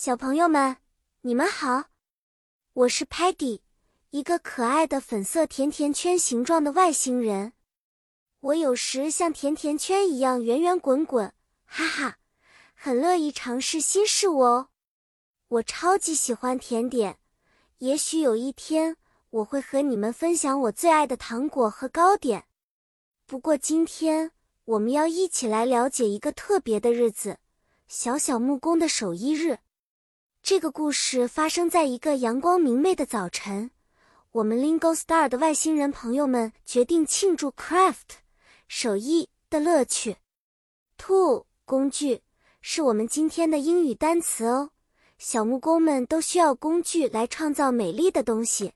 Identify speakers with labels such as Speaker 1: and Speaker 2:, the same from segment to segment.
Speaker 1: 小朋友们，你们好，我是 Patty，一个可爱的粉色甜甜圈形状的外星人。我有时像甜甜圈一样圆圆滚滚，哈哈，很乐意尝试新事物哦。我超级喜欢甜点，也许有一天我会和你们分享我最爱的糖果和糕点。不过今天我们要一起来了解一个特别的日子——小小木工的手艺日。这个故事发生在一个阳光明媚的早晨，我们 Lingo Star 的外星人朋友们决定庆祝 Craft 手艺的乐趣。Tool 工具是我们今天的英语单词哦。小木工们都需要工具来创造美丽的东西，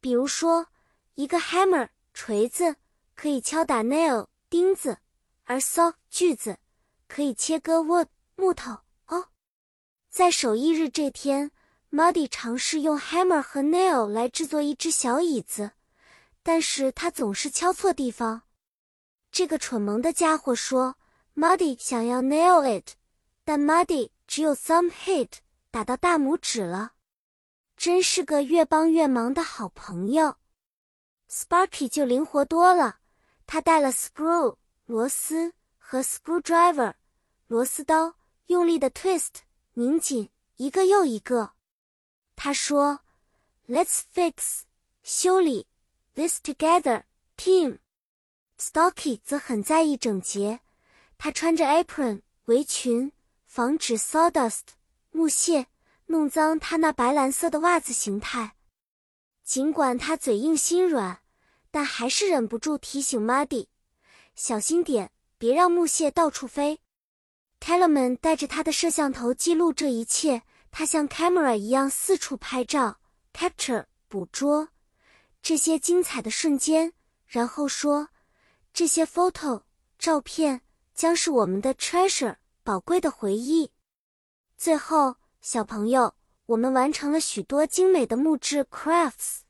Speaker 1: 比如说一个 hammer 锤子可以敲打 nail 钉子，而 saw 锯子可以切割 wood 木头。在手艺日这天，Muddy 尝试用 hammer 和 nail 来制作一只小椅子，但是他总是敲错地方。这个蠢萌的家伙说：“Muddy 想要 nail it，但 Muddy 只有 thumb hit 打到大拇指了。”真是个越帮越忙的好朋友。Sparky 就灵活多了，他带了 screw 螺丝和 screwdriver 螺丝刀，用力的 twist。拧紧一个又一个，他说：“Let's fix 修理 this together, team.” Stocky 则很在意整洁，他穿着 apron 围裙，防止 sawdust 木屑弄脏他那白蓝色的袜子形态。尽管他嘴硬心软，但还是忍不住提醒 Muddy：“ 小心点，别让木屑到处飞。” Tellerman 带着他的摄像头记录这一切，他像 camera 一样四处拍照，capture 捕捉这些精彩的瞬间，然后说：“这些 photo 照片将是我们的 treasure 宝贵的回忆。”最后，小朋友，我们完成了许多精美的木质 crafts。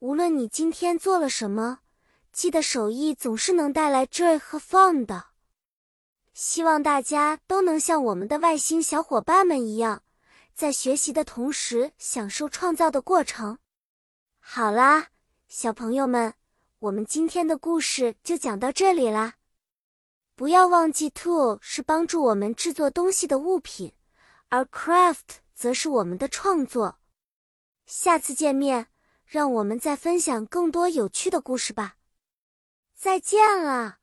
Speaker 1: 无论你今天做了什么，记得手艺总是能带来 joy 和 fun 的。希望大家都能像我们的外星小伙伴们一样，在学习的同时享受创造的过程。好啦，小朋友们，我们今天的故事就讲到这里啦。不要忘记，tool 是帮助我们制作东西的物品，而 craft 则是我们的创作。下次见面，让我们再分享更多有趣的故事吧。再见了。